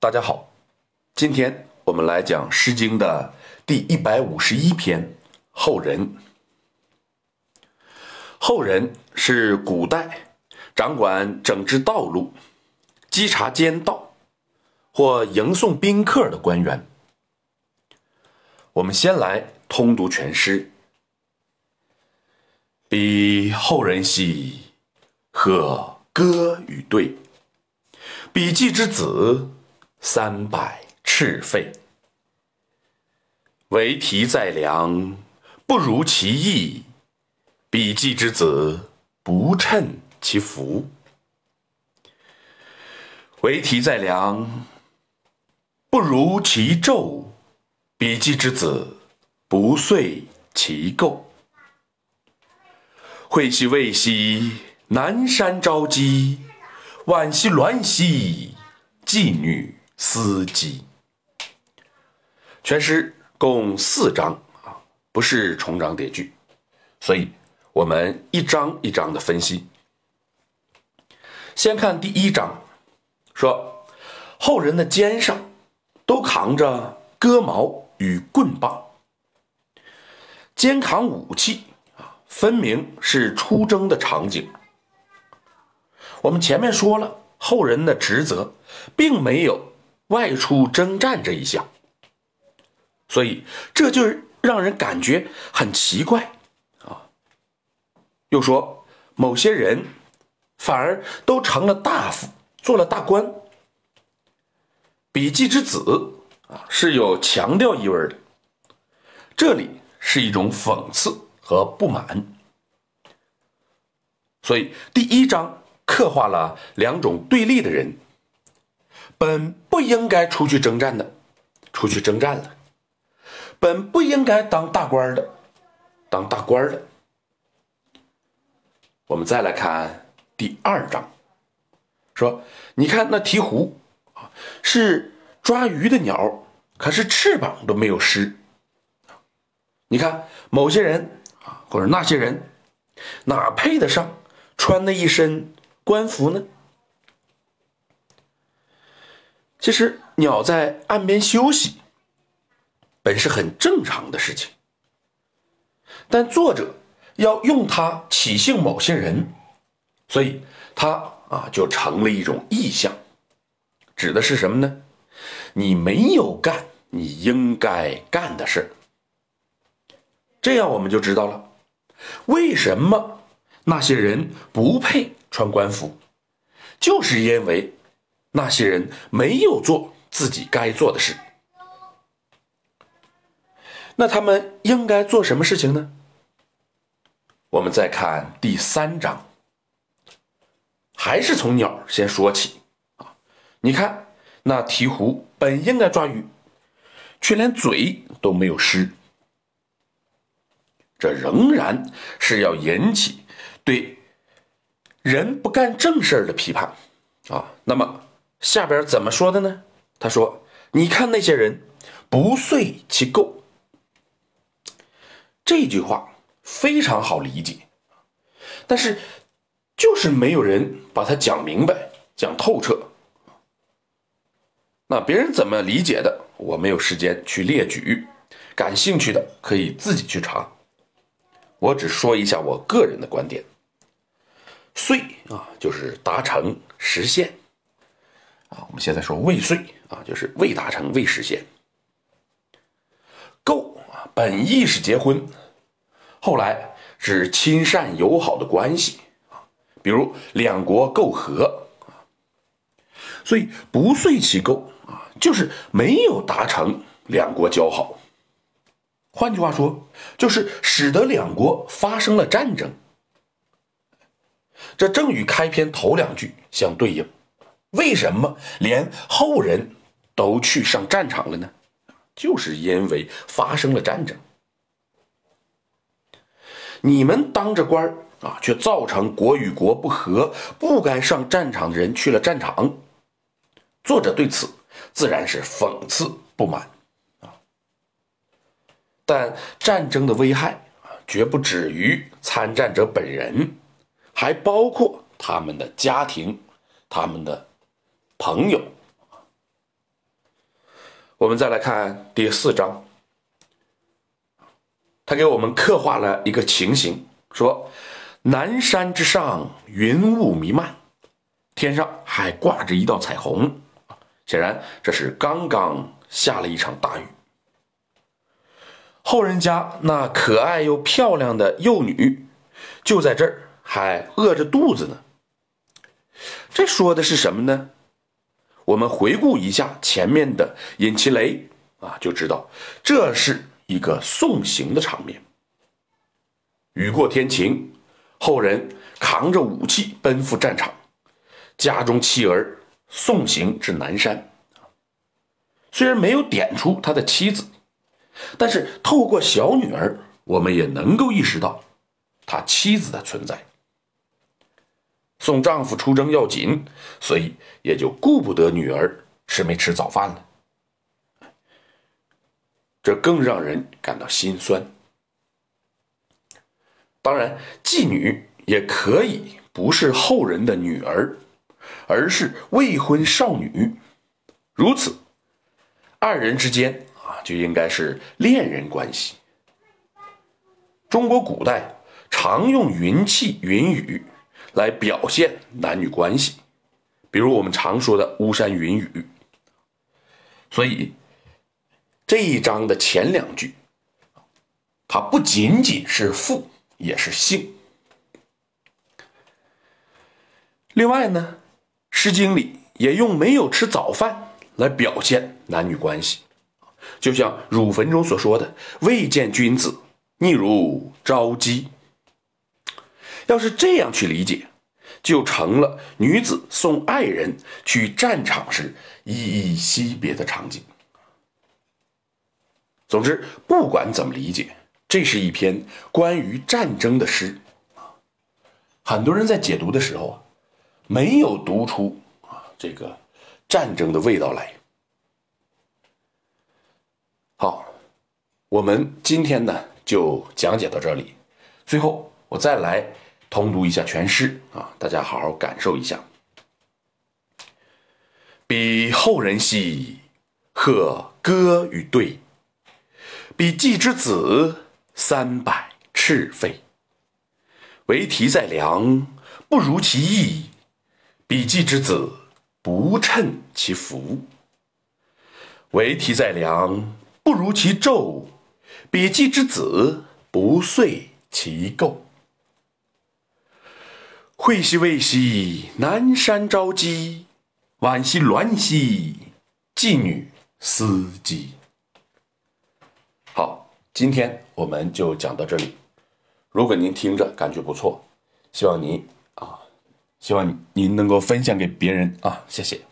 大家好，今天我们来讲《诗经》的第一百五十一篇《后人》。后人是古代掌管整治道路、稽查监道或迎送宾客的官员。我们先来通读全诗：“彼后人兮，何歌与对？彼季之子。”三百赤费，为题在梁，不如其意；笔记之子，不称其福。为题在梁，不如其胄；比季之子，不遂其构。会兮未兮，南山朝鸡；晚兮鸾兮，妓女。司机，全诗共四章啊，不是重章叠句，所以我们一章一章的分析。先看第一章，说后人的肩上都扛着戈矛与棍棒，肩扛武器啊，分明是出征的场景。我们前面说了，后人的职责并没有。外出征战这一项，所以这就让人感觉很奇怪啊。又说某些人反而都成了大夫，做了大官。笔记之子啊是有强调意味的，这里是一种讽刺和不满。所以第一章刻画了两种对立的人。本不应该出去征战的，出去征战了；本不应该当大官的，当大官的。我们再来看第二章，说，你看那鹈鹕啊，是抓鱼的鸟，可是翅膀都没有湿。你看某些人啊，或者那些人，哪配得上穿那一身官服呢？其实鸟在岸边休息，本是很正常的事情。但作者要用它起兴某些人，所以它啊就成了一种意象，指的是什么呢？你没有干你应该干的事这样我们就知道了，为什么那些人不配穿官服，就是因为。那些人没有做自己该做的事，那他们应该做什么事情呢？我们再看第三章，还是从鸟先说起啊。你看，那鹈鹕本应该抓鱼，却连嘴都没有湿，这仍然是要引起对人不干正事儿的批判啊。那么。下边怎么说的呢？他说：“你看那些人，不遂其构。”这句话非常好理解，但是就是没有人把它讲明白、讲透彻。那别人怎么理解的，我没有时间去列举，感兴趣的可以自己去查。我只说一下我个人的观点：“遂啊，就是达成、实现。”啊，我们现在说未遂啊，就是未达成、未实现。构啊，本意是结婚，后来指亲善友好的关系啊，比如两国媾和啊，所以不遂其构啊，就是没有达成两国交好。换句话说，就是使得两国发生了战争。这正与开篇头两句相对应。为什么连后人都去上战场了呢？就是因为发生了战争。你们当着官啊，却造成国与国不和，不该上战场的人去了战场。作者对此自然是讽刺不满啊。但战争的危害啊，绝不止于参战者本人，还包括他们的家庭，他们的。朋友，我们再来看第四章，他给我们刻画了一个情形，说南山之上云雾弥漫，天上还挂着一道彩虹，显然这是刚刚下了一场大雨。后人家那可爱又漂亮的幼女，就在这儿还饿着肚子呢。这说的是什么呢？我们回顾一下前面的尹其雷啊，就知道这是一个送行的场面。雨过天晴，后人扛着武器奔赴战场，家中妻儿送行至南山。虽然没有点出他的妻子。但是透过小女儿，我们也能够意识到他妻子的存在。送丈夫出征要紧，所以也就顾不得女儿吃没吃早饭了。这更让人感到心酸。当然，妓女也可以不是后人的女儿，而是未婚少女。如此，二人之间啊。就应该是恋人关系。中国古代常用云气、云雨来表现男女关系，比如我们常说的巫山云雨。所以这一章的前两句，它不仅仅是父，也是性。另外呢，《诗经》里也用没有吃早饭来表现男女关系。就像汝坟中所说的“未见君子，逆如朝鸡”。要是这样去理解，就成了女子送爱人去战场时依依惜别的场景。总之，不管怎么理解，这是一篇关于战争的诗很多人在解读的时候啊，没有读出啊这个战争的味道来。好，我们今天呢就讲解到这里。最后，我再来通读一下全诗啊，大家好好感受一下。彼后人兮，贺歌与对；彼季之子，三百赤废。为题在梁，不如其意；彼季之子，不称其福。为题在梁。不如其咒，比季之子不遂其构。惠兮未兮，南山朝鸡；惋兮鸾兮，妓女司机。好，今天我们就讲到这里。如果您听着感觉不错，希望您啊，希望您能够分享给别人啊，谢谢。